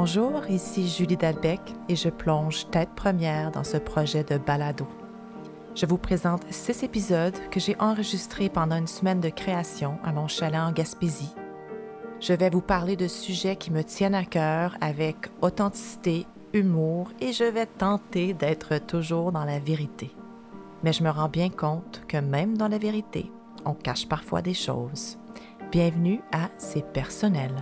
Bonjour, ici Julie Dalbec et je plonge tête première dans ce projet de balado. Je vous présente six épisodes que j'ai enregistrés pendant une semaine de création à mon chalet en Gaspésie. Je vais vous parler de sujets qui me tiennent à cœur avec authenticité, humour et je vais tenter d'être toujours dans la vérité. Mais je me rends bien compte que même dans la vérité, on cache parfois des choses. Bienvenue à C'est personnel.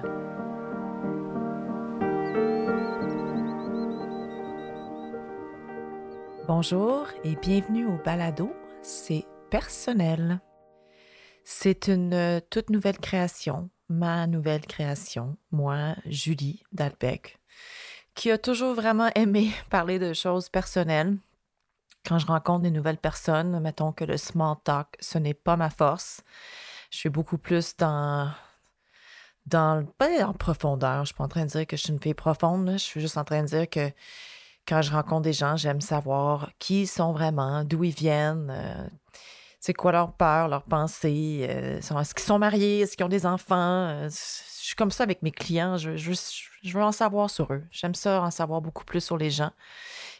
Bonjour et bienvenue au balado C'est personnel. C'est une euh, toute nouvelle création, ma nouvelle création, moi, Julie Dalbec, qui a toujours vraiment aimé parler de choses personnelles. Quand je rencontre des nouvelles personnes, mettons que le small talk, ce n'est pas ma force. Je suis beaucoup plus dans dans pas en profondeur. Je suis pas en train de dire que je suis une fille profonde. Je suis juste en train de dire que quand je rencontre des gens, j'aime savoir qui ils sont vraiment, d'où ils viennent, euh, c'est quoi leur peur, leurs pensées, euh, est-ce qu'ils sont mariés, est-ce qu'ils ont des enfants. Euh, je suis comme ça avec mes clients, je, veux en savoir sur eux. J'aime ça, en savoir beaucoup plus sur les gens.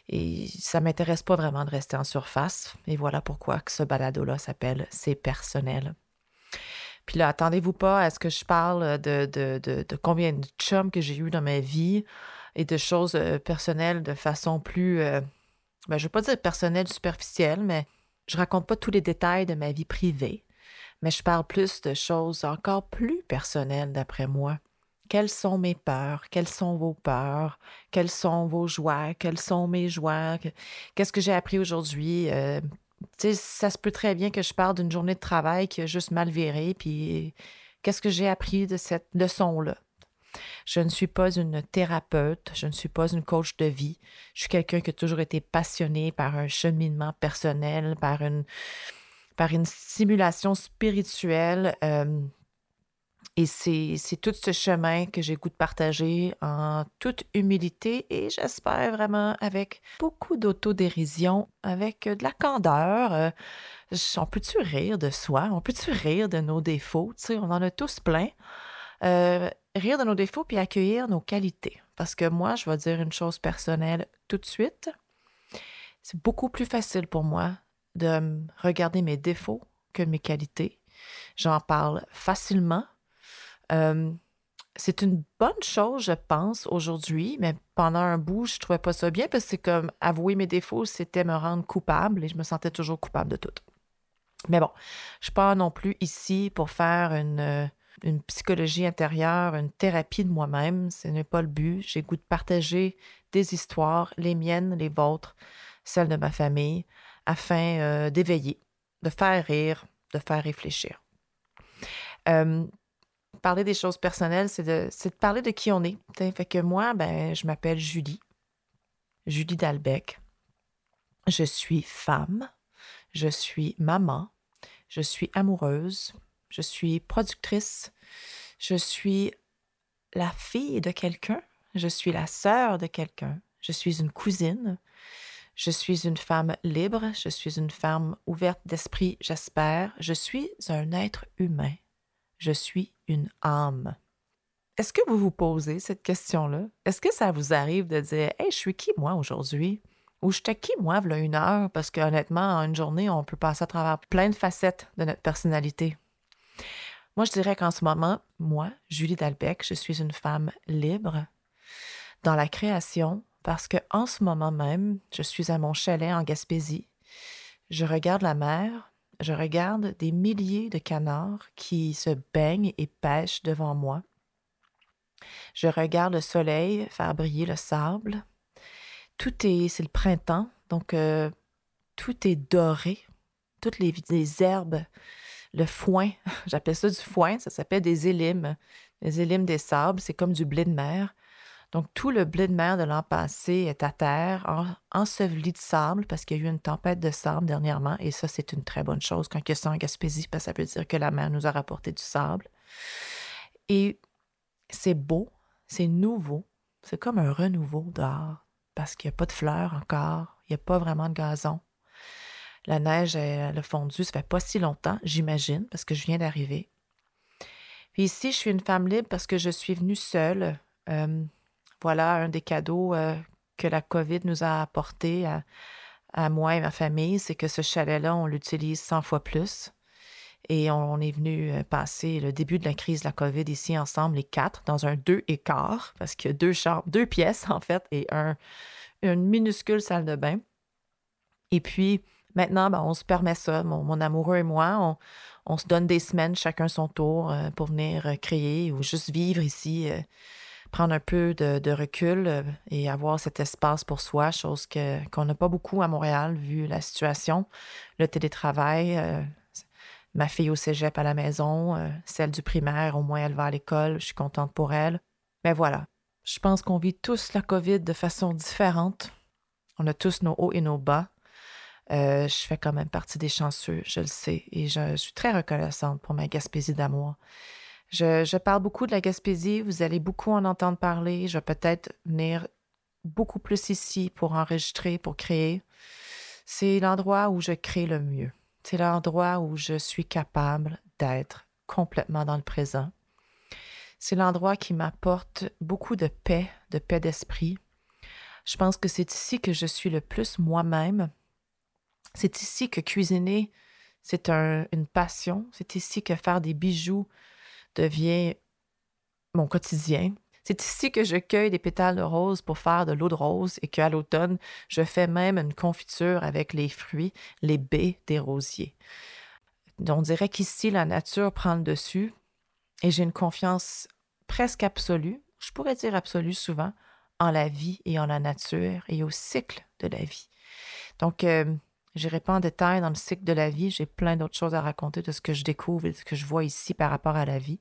Et ça m'intéresse pas vraiment de rester en surface. Et voilà pourquoi que ce balado-là s'appelle C'est personnel. Puis là, attendez-vous pas à ce que je parle de, de, de, de combien de chums que j'ai eu dans ma vie et de choses euh, personnelles de façon plus, euh, ben, je ne veux pas dire personnelle, superficielle, mais je raconte pas tous les détails de ma vie privée, mais je parle plus de choses encore plus personnelles d'après moi. Quelles sont mes peurs? Quelles sont vos peurs? Quelles sont vos joies? Quelles sont mes joies? Qu'est-ce que j'ai appris aujourd'hui? Euh, ça se peut très bien que je parle d'une journée de travail qui a juste mal viré, puis qu'est-ce que j'ai appris de cette leçon-là? Je ne suis pas une thérapeute, je ne suis pas une coach de vie. Je suis quelqu'un qui a toujours été passionné par un cheminement personnel, par une, par une stimulation spirituelle. Euh, et c'est tout ce chemin que j'ai goût de partager en toute humilité et j'espère vraiment avec beaucoup d'autodérision, avec de la candeur. Euh, on peut-tu rire de soi? On peut-tu rire de nos défauts? Tu sais, on en a tous plein. Euh, rire de nos défauts puis accueillir nos qualités. Parce que moi, je vais dire une chose personnelle tout de suite. C'est beaucoup plus facile pour moi de regarder mes défauts que mes qualités. J'en parle facilement. Euh, c'est une bonne chose, je pense, aujourd'hui, mais pendant un bout, je trouvais pas ça bien parce que c'est comme avouer mes défauts, c'était me rendre coupable et je me sentais toujours coupable de tout. Mais bon, je suis pas non plus ici pour faire une, une psychologie intérieure, une thérapie de moi-même. Ce n'est pas le but. J'ai goût de partager des histoires, les miennes, les vôtres, celles de ma famille, afin euh, d'éveiller, de faire rire, de faire réfléchir. Euh, parler des choses personnelles, c'est de, parler de qui on est. Fait que moi, ben, je m'appelle Julie, Julie Dalbec. Je suis femme, je suis maman, je suis amoureuse, je suis productrice, je suis la fille de quelqu'un, je suis la sœur de quelqu'un, je suis une cousine, je suis une femme libre, je suis une femme ouverte d'esprit, j'espère, je suis un être humain, je suis une âme. Est-ce que vous vous posez cette question-là? Est-ce que ça vous arrive de dire Hey, je suis qui moi aujourd'hui? Ou je qui moi, voilà une heure? Parce qu'honnêtement, en une journée, on peut passer à travers plein de facettes de notre personnalité. Moi, je dirais qu'en ce moment, moi, Julie Dalbec, je suis une femme libre dans la création parce que en ce moment même, je suis à mon chalet en Gaspésie. Je regarde la mer, je regarde des milliers de canards qui se baignent et pêchent devant moi. Je regarde le soleil faire briller le sable. Tout est, c'est le printemps, donc euh, tout est doré. Toutes les, les herbes le foin. J'appelle ça du foin, ça s'appelle des élimes. Les élimes des sables, c'est comme du blé de mer. Donc, tout le blé de mer de l'an passé est à terre, enseveli de sable, parce qu'il y a eu une tempête de sable dernièrement, et ça, c'est une très bonne chose quand il y a ça en Gaspésie, parce que ça veut dire que la mer nous a rapporté du sable. Et c'est beau, c'est nouveau, c'est comme un renouveau dehors, parce qu'il n'y a pas de fleurs encore, il n'y a pas vraiment de gazon. La neige, elle, a fondu, ça fait pas si longtemps, j'imagine, parce que je viens d'arriver. Puis ici, je suis une femme libre parce que je suis venue seule. Euh, Voilà un des cadeaux euh, que la COVID nous a apporté à, moi et ma famille, c'est que ce chalet-là, on l'utilise 100 fois plus. Et on, est venu euh, passer le début de la crise de la COVID ici ensemble, les quatre, dans un deux et quart, parce qu'il y a deux chambres, deux pièces en fait, et un, une minuscule salle de bain. Et puis, maintenant, ben, on se permet ça. Mon, amoureux et moi, on, se donne des semaines chacun son tour euh, pour venir euh, créer ou juste vivre ici, prendre un peu de, recul et avoir cet espace pour soi, chose qu'on n'a pas beaucoup à Montréal vu la situation, le télétravail, ma fille au cégep à la maison, euh, celle du primaire, au moins elle va à l'école, je suis contente pour elle. Mais voilà, je pense qu'on vit tous la COVID de façon différente. On a tous nos hauts et nos bas. Euh, je fais quand même partie des chanceux, je le sais, et je, suis très reconnaissante pour ma Gaspésie d'amour. Je, je, parle beaucoup de la Gaspésie, vous allez beaucoup en entendre parler. Je vais peut-être venir beaucoup plus ici pour enregistrer, pour créer. C'est l'endroit où je crée le mieux. C'est l'endroit où je suis capable d'être complètement dans le présent. C'est l'endroit qui m'apporte beaucoup de paix, de paix d'esprit. Je pense que c'est ici que je suis le plus moi-même. C'est ici que cuisiner, c'est une passion. C'est ici que faire des bijoux devient mon quotidien. C'est ici que je cueille des pétales de rose pour faire de l'eau de rose et qu'à l'automne, je fais même une confiture avec les fruits, les baies des rosiers. On dirait qu'ici, la nature prend le dessus et j'ai une confiance presque absolue, je pourrais dire absolue souvent, en la vie et en la nature et au cycle de la vie. Donc, euh, je n'irai pas en détail dans le cycle de la vie. J'ai plein d'autres choses à raconter de ce que je découvre et de ce que je vois ici par rapport à la vie,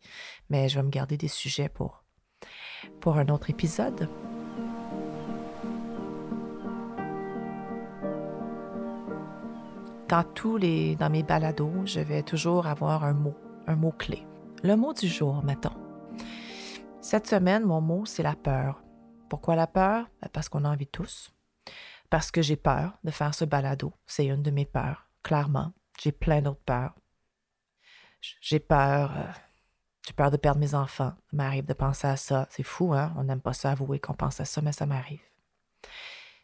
mais je vais me garder des sujets pour pour un autre épisode. Dans tous les, dans mes balados, je vais toujours avoir un mot, un mot clé. Le mot du jour, mettons. Cette semaine, mon mot, c'est la peur. Pourquoi la peur? Ben, parce qu'on en vit tous. Parce que j'ai peur de faire ce balado. C'est une de mes peurs, clairement. J'ai plein d'autres peurs. J'ai peur euh, j'ai peur de perdre mes enfants. Ça m'arrive de penser à ça. C'est fou, hein? On n'aime pas ça avouer qu'on pense à ça, mais ça m'arrive.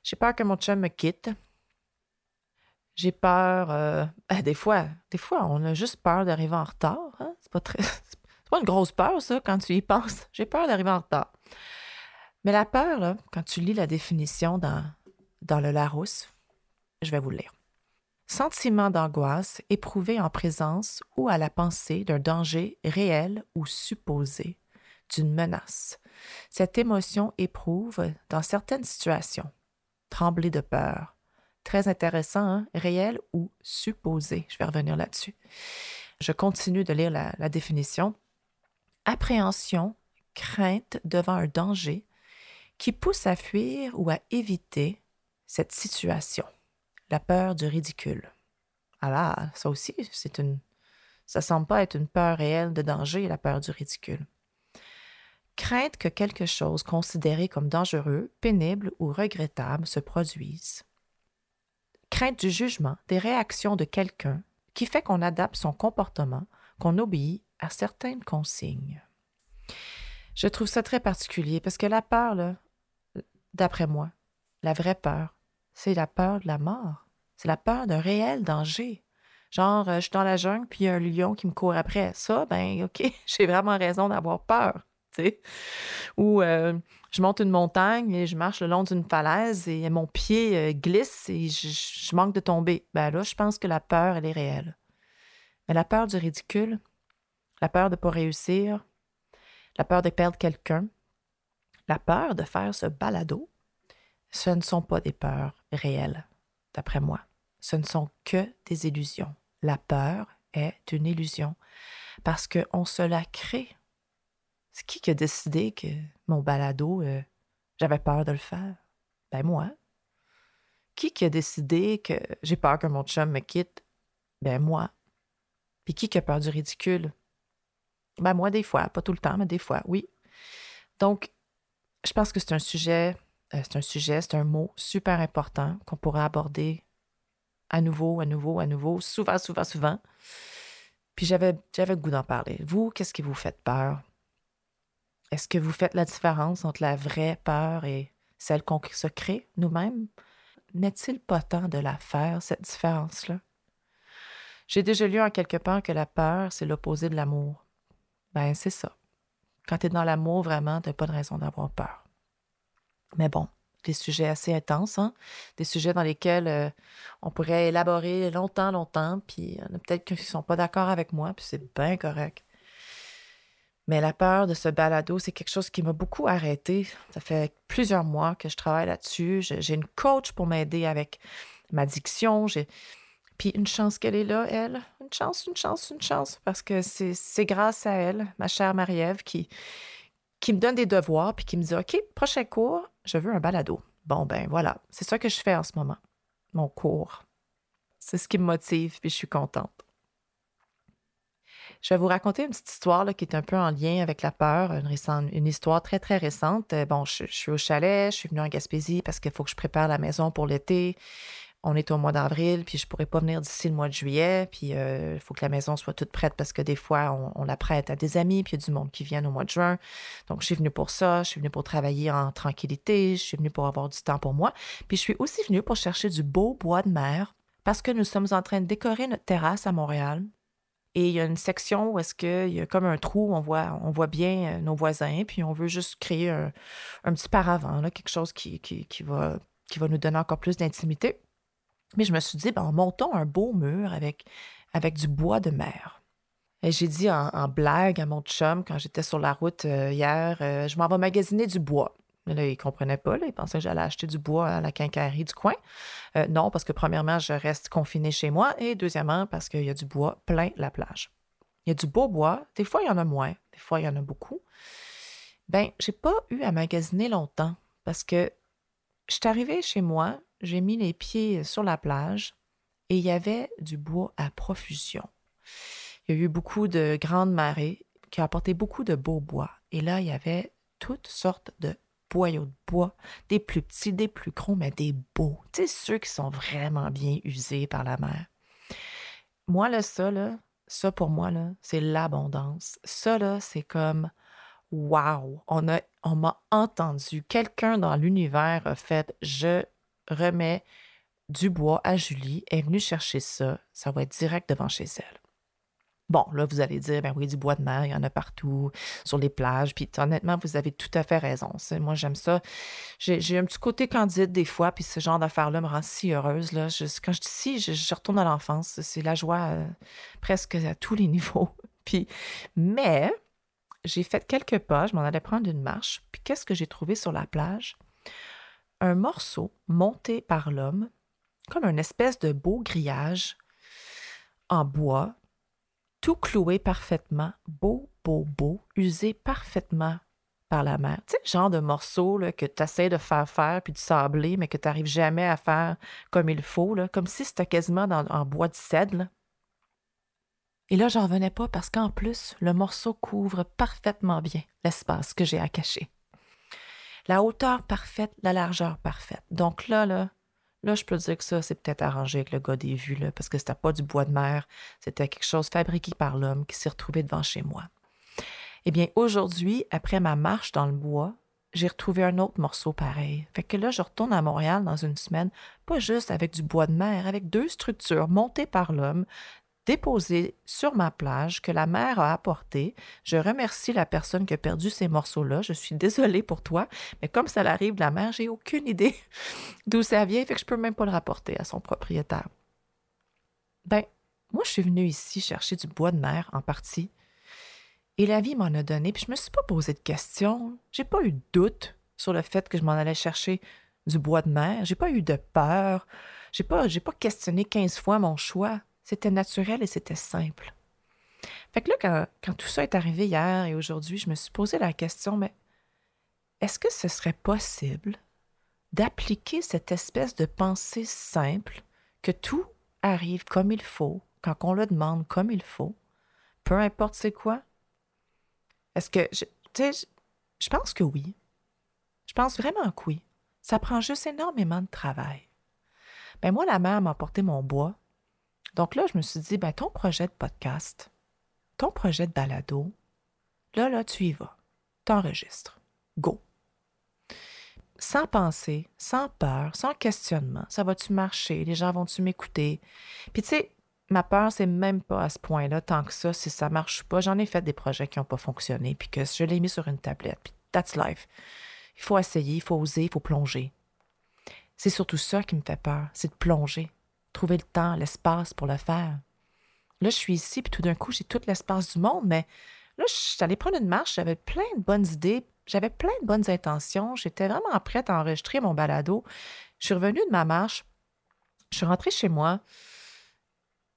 J'ai peur que mon chum me quitte. J'ai peur. Euh, ben, des fois, des fois, on a juste peur d'arriver en retard. Hein? C'est pas. C'est pas une grosse peur, ça, quand tu y penses. J'ai peur d'arriver en retard. Mais la peur, là, quand tu lis la définition dans, dans le Larousse, je vais vous le lire. Sentiment d'angoisse éprouvé en présence ou à la pensée d'un danger réel ou supposé, d'une menace. Cette émotion éprouve dans certaines situations. Trembler de peur. Très intéressant, hein? réel ou supposé. Je vais revenir là-dessus. Je continue de lire la, la définition. Appréhension, crainte devant un danger qui pousse à fuir ou à éviter cette situation la peur du ridicule. Alors, ça aussi, c'est une. Ça semble pas être une peur réelle de danger, la peur du ridicule. Crainte que quelque chose considéré comme dangereux, pénible ou regrettable se produise. Crainte du jugement, des réactions de quelqu'un qui fait qu'on adapte son comportement, qu'on obéit à certaines consignes. Je trouve ça très particulier parce que la peur, d'après moi, la vraie peur, c'est la peur de la mort. C'est la peur d'un réel danger. Genre, euh, je suis dans la jungle, puis il y a un lion qui me court après. Ça, ben, OK, j'ai vraiment raison d'avoir peur. Ou euh, je monte une montagne et je marche le long d'une falaise et mon pied euh, glisse et je, manque de tomber. Ben là, je pense que la peur, elle est réelle. Mais la peur du ridicule, la peur de ne pas réussir, la peur de perdre quelqu'un, la peur de faire ce balado, ce ne sont pas des peurs réelles, d'après moi. Ce ne sont que des illusions. La peur est une illusion parce qu'on se la crée. C'est qui qui a décidé que mon balado, euh, j'avais peur de le faire? Ben moi. Qui qui a décidé que j'ai peur que mon chum me quitte? Ben moi. Puis qui qui a peur du ridicule? Ben moi, des fois, pas tout le temps, mais des fois, oui. Donc, je pense que c'est un sujet c'est un sujet, c'est un mot super important qu'on pourrait aborder à nouveau, à nouveau, à nouveau, souvent, souvent, souvent. Puis j'avais, j'avais le goût d'en parler. Vous, qu'est-ce qui vous fait peur? Est-ce que vous faites la différence entre la vraie peur et celle qu'on se crée nous-mêmes? N'est-il pas temps de la faire, cette différence-là? J'ai déjà lu en quelque part que la peur, c'est l'opposé de l'amour. Ben, c'est ça. Quand tu es dans l'amour, vraiment, tu n'as pas de raison d'avoir peur. Mais bon, des sujets assez intenses, hein? des sujets dans lesquels euh, on pourrait élaborer longtemps, longtemps, puis il y en a peut-être qui ne sont pas d'accord avec moi, puis c'est bien correct. Mais la peur de ce balado, c'est quelque chose qui m'a beaucoup arrêté. Ça fait plusieurs mois que je travaille là-dessus. J'ai une coach pour m'aider avec ma diction. Puis une chance qu'elle est là, elle. Une chance, une chance, une chance. Parce que c'est grâce à elle, ma chère Marie-Ève, qui, qui me donne des devoirs puis qui me dit OK, prochain cours, je veux un balado. Bon, ben voilà, c'est ça que je fais en ce moment, mon cours. C'est ce qui me motive puis je suis contente. Je vais vous raconter une petite histoire qui est un peu en lien avec la peur, une, histoire très, très récente. Euh, bon, je, suis au chalet, je suis venue en Gaspésie parce qu'il faut que je prépare la maison pour l'été on est au mois d'avril, puis je pourrais pas venir d'ici le mois de juillet, puis il euh, faut que la maison soit toute prête parce que des fois, on, la prête à des amis, puis il y a du monde qui vient au mois de juin. Donc, je suis venue pour ça, je suis venue pour travailler en tranquillité, je suis venue pour avoir du temps pour moi, puis je suis aussi venue pour chercher du beau bois de mer parce que nous sommes en train de décorer notre terrasse à Montréal. Et il y a une section où est-ce qu'il y a comme un trou, on voit, on voit bien euh, nos voisins, puis on veut juste créer un, petit paravent, quelque chose qui va nous donner encore plus d'intimité. Mais je me suis dit, ben, montons un beau mur avec, avec du bois de mer. Et j'ai dit en, blague à mon chum quand j'étais sur la route euh, hier, euh, je m'en vais magasiner du bois. Mais là, il ne comprenait pas. il pensait que j'allais acheter du bois à la quincaillerie du coin. Euh, non, parce que premièrement, je reste confiné chez moi. Et deuxièmement, parce qu'il y a du bois plein la plage. Il y a du beau bois. Des fois, il y en a moins. Des fois, il y en a beaucoup. Ben, j'ai pas eu à magasiner longtemps parce que je suis arrivée chez moi, j'ai mis les pieds sur la plage et il y avait du bois à profusion. Il y a eu beaucoup de grandes marées qui ont apporté beaucoup de beaux bois. Et là, il y avait toutes sortes de boyaux de bois, des plus petits, des plus gros, mais des beaux. Tu sais, ceux qui sont vraiment bien usés par la mer. Moi, là, ça, là, ça pour moi, là, c'est l'abondance. Ça, là, c'est comme Wow! On a on m'a entendu. Quelqu'un dans l'univers a fait Je remets du bois à Julie, est venue chercher ça, ça va être direct devant chez elle. Bon, là, vous allez dire, ben oui, du bois de mer, il y en a partout, sur les plages. Puis honnêtement, vous avez tout à fait raison. Moi, j'aime ça. J'ai un petit côté candide des fois, puis ce genre d'affaires-là me rend si heureuse. Quand je dis si, je, retourne à l'enfance. C'est la joie euh, presque à tous les niveaux. mais j'ai fait quelques pas, je m'en allais prendre une marche. Puis qu'est-ce que j'ai trouvé sur la plage? Un morceau monté par l'homme, comme une espèce de beau grillage en bois, tout cloué parfaitement, beau, beau, beau, usé parfaitement par la mer. Tu sais, le genre de morceau là, que tu essaies de faire faire puis de sabler, mais que tu n'arrives jamais à faire comme il faut, comme si c'était quasiment en bois de cèdre. Et là, j'en revenais pas parce qu'en plus, le morceau couvre parfaitement bien l'espace que j'ai à cacher. La hauteur parfaite, la largeur parfaite. Donc là, là, là, je peux dire que ça, c'est peut-être arrangé avec le gars des vues, là, parce que c'était pas du bois de mer, c'était quelque chose fabriqué par l'homme qui s'est retrouvé devant chez moi. Eh bien, aujourd'hui, après ma marche dans le bois, j'ai retrouvé un autre morceau pareil. Fait que là, je retourne à Montréal dans une semaine, pas juste avec du bois de mer, avec deux structures montées par l'homme, déposé sur ma plage que la mer a apporté. Je remercie la personne qui a perdu ces morceaux-là. Je suis désolée pour toi, mais comme ça l'arrive de la mer, j'ai aucune idée d'où ça vient, fait que je peux même pas le rapporter à son propriétaire. Ben, moi, je suis venue ici chercher du bois de mer en partie. Et la vie m'en a donné, puis je me suis pas posé de questions. J'ai pas eu de doute sur le fait que je m'en allais chercher du bois de mer. J'ai pas eu de peur. J'ai pas, pas questionné 15 fois mon choix. C'était naturel et c'était simple. Fait que là, quand, tout ça est arrivé hier et aujourd'hui, je me suis posé la question, mais est-ce que ce serait possible d'appliquer cette espèce de pensée simple que tout arrive comme il faut, quand on le demande comme il faut, peu importe c'est quoi? Est-ce que, tu sais, je pense que oui. Je pense vraiment que oui. Ça prend juste énormément de travail. Ben moi, la mère m'a apporté mon bois, donc là, je me suis dit, ben, ton projet de podcast, ton projet de balado, là, là, tu y vas. t'enregistres. Go. Sans penser, sans peur, sans questionnement. Ça va-tu marcher? Les gens vont-tu m'écouter? Puis tu sais, ma peur, c'est même pas à ce point-là, tant que ça, si ça marche pas. J'en ai fait des projets qui n'ont pas fonctionné, puis que je l'ai mis sur une tablette, puis that's life. Il faut essayer, il faut oser, il faut plonger. C'est surtout ça qui me fait peur, c'est de plonger, trouver le temps, l'espace pour le faire. Là, je suis ici, puis tout d'un coup, j'ai tout l'espace du monde, mais là, je suis allée prendre une marche, j'avais plein de bonnes idées, j'avais plein de bonnes intentions, j'étais vraiment prête à enregistrer mon balado. Je suis revenue de ma marche, je suis rentrée chez moi.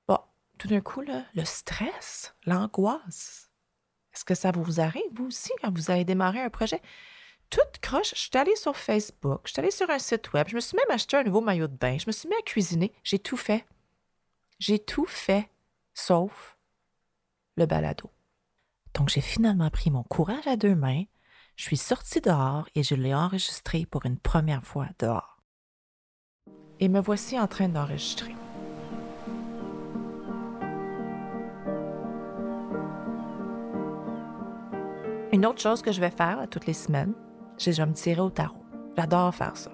Bon, tout d'un coup, le stress, l'angoisse. Est-ce que ça vous arrive, vous aussi, quand vous avez démarré un projet? Toute croche. Je suis allée sur Facebook, je suis allée sur un site web, je me suis même acheté un nouveau maillot de bain, je me suis mis à cuisiner, j'ai tout fait. J'ai tout fait, sauf le balado. Donc j'ai finalement pris mon courage à deux mains, je suis sortie dehors et je l'ai enregistré pour une première fois dehors. Et me voici en train d'enregistrer. Une autre chose que je vais faire toutes les semaines, je vais me tirer au tarot. J'adore faire ça.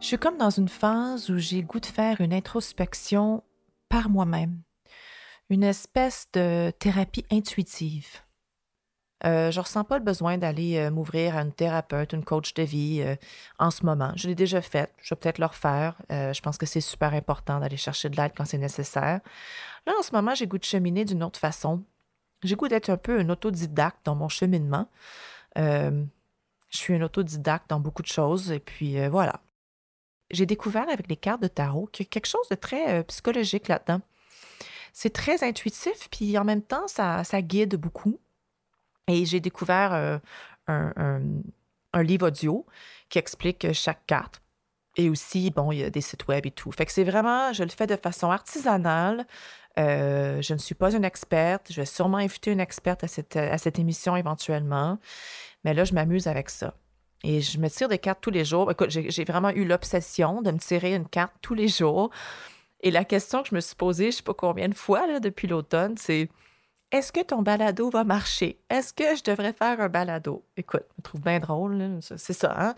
Je suis comme dans une phase où j'ai goût de faire une introspection par moi-même, une espèce de thérapie intuitive. Euh, je ne ressens pas le besoin d'aller euh, m'ouvrir à une thérapeute, une coach de vie euh, en ce moment. Je l'ai déjà fait, je vais peut-être le refaire. je pense que c'est super important d'aller chercher de l'aide quand c'est nécessaire. Là, en ce moment, j'ai goût de cheminer d'une autre façon. J'ai goût d'être un peu un autodidacte dans mon cheminement. Je suis un autodidacte dans beaucoup de choses et puis euh, voilà. J'ai découvert avec les cartes de tarot qu'il y a quelque chose de très euh, psychologique là-dedans. C'est très intuitif, puis en même temps, ça, guide beaucoup. Et j'ai découvert euh, un, livre audio qui explique chaque carte. Et aussi, bon, il y a des sites web et tout. Fait que c'est vraiment, je le fais de façon artisanale. je ne suis pas une experte. Je vais sûrement inviter une experte à cette, à cette émission éventuellement. Mais là, je m'amuse avec ça. Et je me tire des cartes tous les jours. Écoute, j'ai vraiment eu l'obsession de me tirer une carte tous les jours. Et la question que je me suis posée, je ne sais pas combien de fois là, depuis l'automne, c'est est-ce que ton balado va marcher? Est-ce que je devrais faire un balado? Écoute, je me trouve bien drôle, c'est ça. Hein?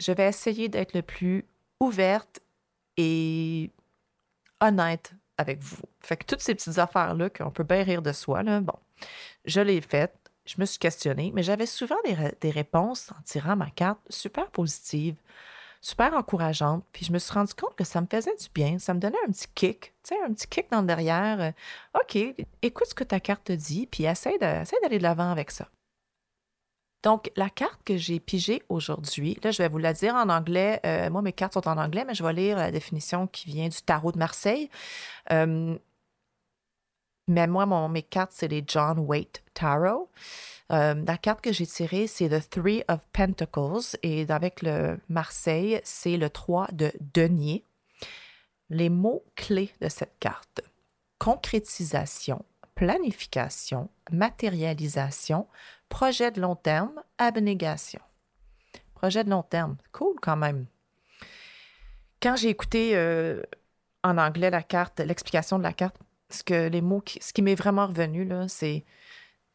Je vais essayer d'être le plus ouverte et honnête avec vous. Fait que toutes ces petites affaires-là qu'on peut bien rire de soi, là, bon, je l'ai faites je me suis questionnée, mais j'avais souvent des, réponses en tirant ma carte super positives, super encourageantes. Puis je me suis rendu compte que ça me faisait du bien, ça me donnait un petit kick, tu un petit kick dans le derrière. Euh, OK, écoute ce que ta carte te dit, puis essaie d'aller de l'avant avec ça. Donc, la carte que j'ai pigée aujourd'hui, là, je vais vous la dire en anglais. Euh, moi, mes cartes sont en anglais, mais je vais lire la définition qui vient du tarot de Marseille. Euh, mais moi, mon, mes cartes, c'est les John Waite Tarot. Euh, la carte que j'ai tirée, c'est le Three of Pentacles. Et avec le Marseille, c'est le 3 de denier. Les mots clés de cette carte concrétisation, planification, matérialisation, projet de long terme, abnégation. Projet de long terme, cool quand même. Quand j'ai écouté euh, en anglais la carte, l'explication de la carte, ce que les mots, qui, ce qui m'est vraiment revenu, là, c'est,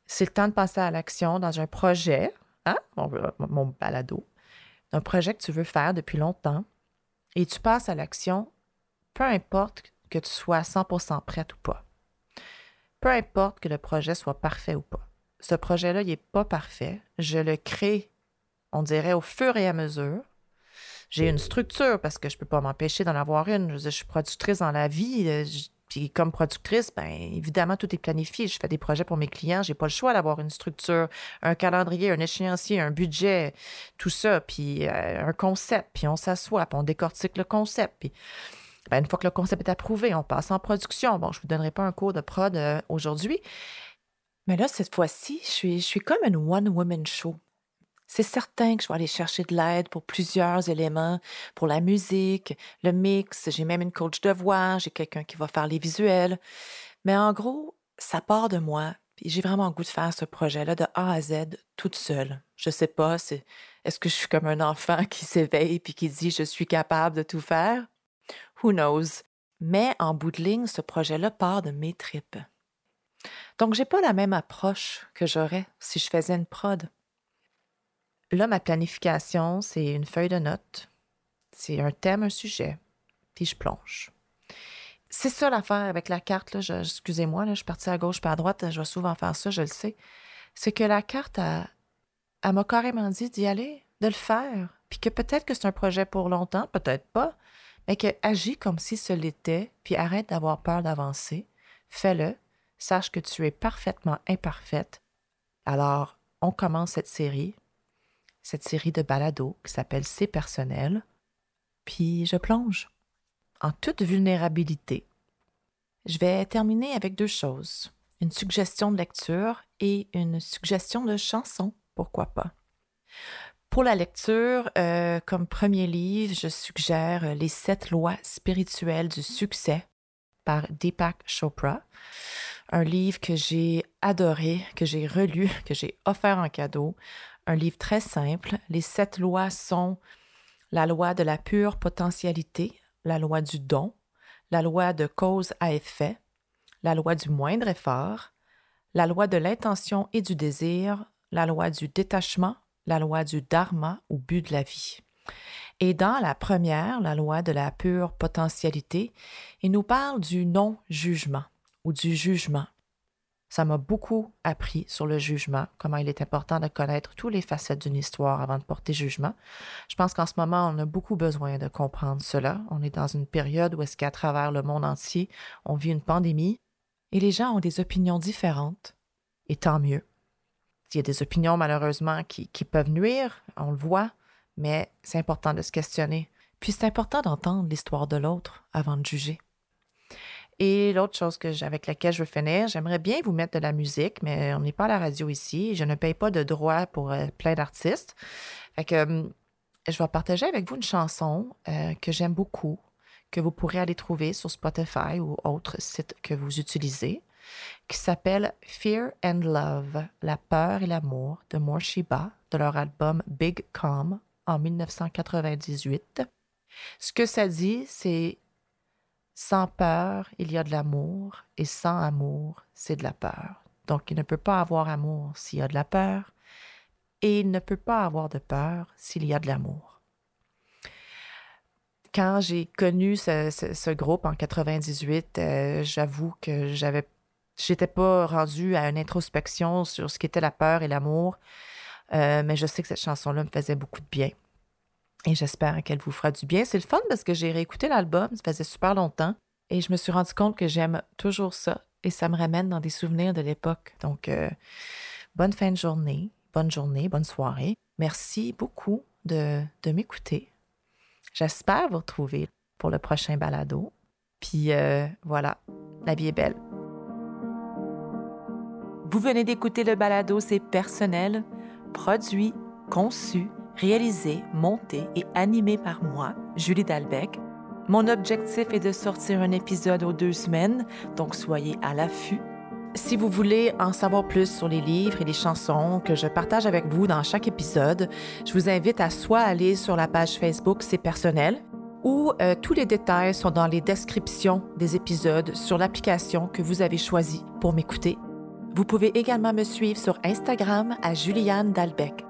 c'est le temps de passer à l'action dans un projet, hein, mon, mon balado, un projet que tu veux faire depuis longtemps, et tu passes à l'action, peu importe que tu sois 100% prête ou pas. Peu importe que le projet soit parfait ou pas. Ce projet-là, il n'est pas parfait. Je le crée, on dirait, au fur et à mesure. J'ai une structure parce que je ne peux pas m'empêcher d'en avoir une. Je, suis productrice dans la vie. Euh, puis comme productrice, bien évidemment, tout est planifié. Je fais des projets pour mes clients. J'ai pas le choix d'avoir une structure, un calendrier, un échéancier, un budget, tout ça, puis euh, un concept. Puis on s'assoit, puis on décortique le concept. Puis ben, une fois que le concept est approuvé, on passe en production. Bon, je vous donnerai pas un cours de prod euh, aujourd'hui. Mais là, cette fois-ci, je suis, comme une one-woman show. C'est certain que je vais aller chercher de l'aide pour plusieurs éléments, pour la musique, le mix, j'ai même une coach de voix, j'ai quelqu'un qui va faire les visuels. Mais en gros, ça part de moi, j'ai vraiment le goût de faire ce projet-là de A à Z toute seule. Je sais pas, c'est est-ce que je suis comme un enfant qui s'éveille puis qui dit je suis capable de tout faire? Who knows? Mais en bout de ligne, ce projet-là part de mes tripes. Donc, j'ai pas la même approche que j'aurais si je faisais une prod. là, ma planification, c'est une feuille de notes, c'est un thème, un sujet, puis je plonge. C'est ça l'affaire avec la carte. Excusez-moi, je suis partie à gauche pas à droite. Je vais souvent faire ça, je le sais. C'est que la carte, elle, elle m'a carrément dit d'y aller, de le faire. Puis que peut-être que c'est un projet pour longtemps, peut-être pas, mais que agis comme si ce l'était, puis arrête d'avoir peur d'avancer. Fais-le. Sache que tu es parfaitement imparfaite. Alors, on commence cette série, cette série de balados qui s'appelle C'est personnel. Puis je plonge en toute vulnérabilité. Je vais terminer avec deux choses, une suggestion de lecture et une suggestion de chanson, pourquoi pas. Pour la lecture, euh, comme premier livre, je suggère Les sept lois spirituelles du succès par Deepak Chopra, un livre que j'ai adoré, que j'ai relu, que j'ai offert en cadeau, un livre très simple. Les sept lois sont la loi de la pure potentialité, la loi du don, la loi de cause à effet, la loi du moindre effort, la loi de l'intention et du désir, la loi du détachement, la loi du dharma ou but de la vie. Et dans la première, la loi de la pure potentialité, il nous parle du non-jugement ou du jugement. Ça m'a beaucoup appris sur le jugement, comment il est important de connaître toutes les facettes d'une histoire avant de porter jugement. Je pense qu'en ce moment, on a beaucoup besoin de comprendre cela. On est dans une période où est-ce qu'à travers le monde entier, on vit une pandémie et les gens ont des opinions différentes. Et tant mieux. Il y a des opinions, malheureusement, qui, qui peuvent nuire, on le voit, mais c'est important de se questionner. Puis c'est important d'entendre l'histoire de l'autre avant de juger. Et l'autre chose avec laquelle je veux finir, j'aimerais bien vous mettre de la musique, mais on n'est pas à la radio ici. Je ne paye pas de droits pour euh, plein d'artistes. Fait je vais partager avec vous une chanson euh, que j'aime beaucoup, que vous pourrez aller trouver sur Spotify ou autres sites que vous utilisez, qui s'appelle Fear and Love, la peur et l'amour de Morshiba, de leur album Big Calm en 1998. Ce que ça dit, c'est sans peur, il y a de l'amour, et sans amour, c'est de la peur. Donc, il ne peut pas avoir amour s'il y a de la peur, et il ne peut pas avoir de peur s'il y a de l'amour. Quand j'ai connu ce, groupe en 98, euh, j'avoue que j'avais, j'étais pas rendue à une introspection sur ce qu'était la peur et l'amour, euh, mais je sais que cette chanson-là me faisait beaucoup de bien. Et j'espère qu'elle vous fera du bien. C'est le fun parce que j'ai réécouté l'album, ça faisait super longtemps. Et je me suis rendu compte que j'aime toujours ça. Et ça me ramène dans des souvenirs de l'époque. Donc, euh, bonne fin de journée, bonne journée, bonne soirée. Merci beaucoup de, de m'écouter. J'espère vous retrouver pour le prochain balado. Puis euh, voilà, la vie est belle. Vous venez d'écouter le balado C'est personnel, produit, conçu réalisé, monté et animé par moi, Julie Dalbec. Mon objectif est de sortir un épisode aux deux semaines, donc soyez à l'affût. Si vous voulez en savoir plus sur les livres et les chansons que je partage avec vous dans chaque épisode, je vous invite à soit aller sur la page Facebook C'est personnel ou euh, tous les détails sont dans les descriptions des épisodes sur l'application que vous avez choisie pour m'écouter. Vous pouvez également me suivre sur Instagram à Juliane Dalbec.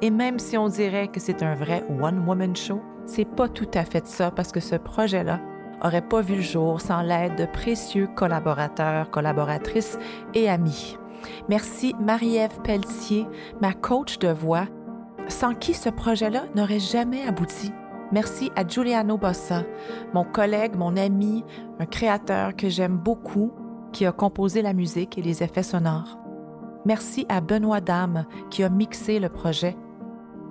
Et même si on dirait que c'est un vrai one-woman show, c'est pas tout à fait ça parce que ce projet-là aurait pas vu le jour sans l'aide de précieux collaborateurs, collaboratrices et amis. Merci Marie-Ève Pelletier, ma coach de voix, sans qui ce projet-là n'aurait jamais abouti. Merci à Giuliano Bossa, mon collègue, mon ami, un créateur que j'aime beaucoup, qui a composé la musique et les effets sonores. Merci à Benoît Dame qui a mixé le projet